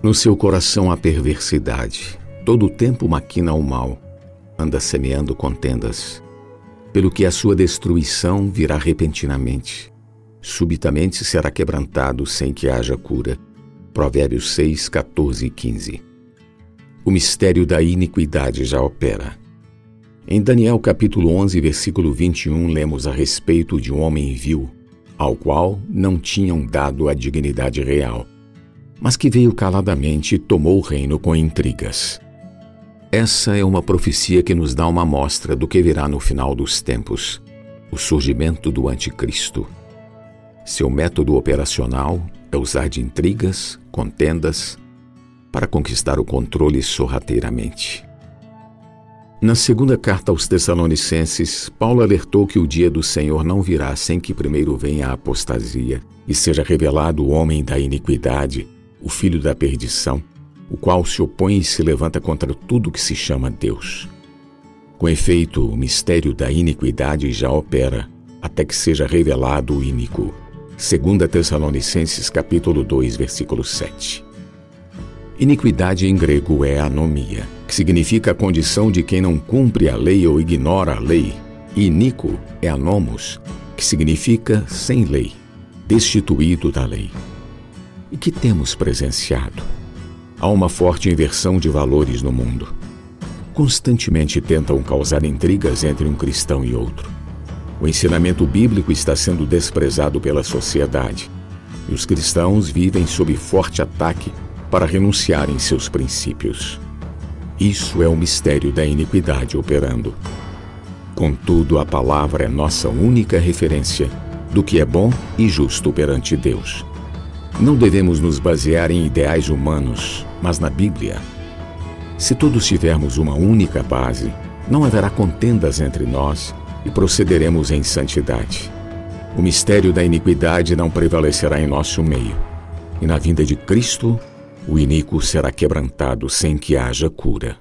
No seu coração há perversidade, todo o tempo maquina o mal, anda semeando contendas, pelo que a sua destruição virá repentinamente. Subitamente será quebrantado sem que haja cura. Provérbios 6, 14 e 15. O mistério da iniquidade já opera. Em Daniel capítulo 11, versículo 21, lemos a respeito de um homem vil, ao qual não tinham dado a dignidade real mas que veio caladamente e tomou o reino com intrigas. Essa é uma profecia que nos dá uma amostra do que virá no final dos tempos: o surgimento do Anticristo. Seu método operacional é usar de intrigas, contendas, para conquistar o controle sorrateiramente. Na segunda carta aos Tessalonicenses, Paulo alertou que o dia do Senhor não virá sem que primeiro venha a apostasia e seja revelado o homem da iniquidade, o filho da perdição, o qual se opõe e se levanta contra tudo que se chama Deus. Com efeito, o mistério da iniquidade já opera, até que seja revelado o iníquo. 2 Tessalonicenses capítulo 2, versículo 7. Iniquidade em grego é anomia, que significa a condição de quem não cumpre a lei ou ignora a lei. E inico é anomos, que significa sem lei, destituído da lei e que temos presenciado. Há uma forte inversão de valores no mundo. Constantemente tentam causar intrigas entre um cristão e outro. O ensinamento bíblico está sendo desprezado pela sociedade e os cristãos vivem sob forte ataque para renunciarem seus princípios. Isso é o mistério da iniquidade operando. Contudo, a palavra é nossa única referência do que é bom e justo perante Deus. Não devemos nos basear em ideais humanos, mas na Bíblia. Se todos tivermos uma única base, não haverá contendas entre nós e procederemos em santidade. O mistério da iniquidade não prevalecerá em nosso meio, e na vinda de Cristo, o iníquo será quebrantado sem que haja cura.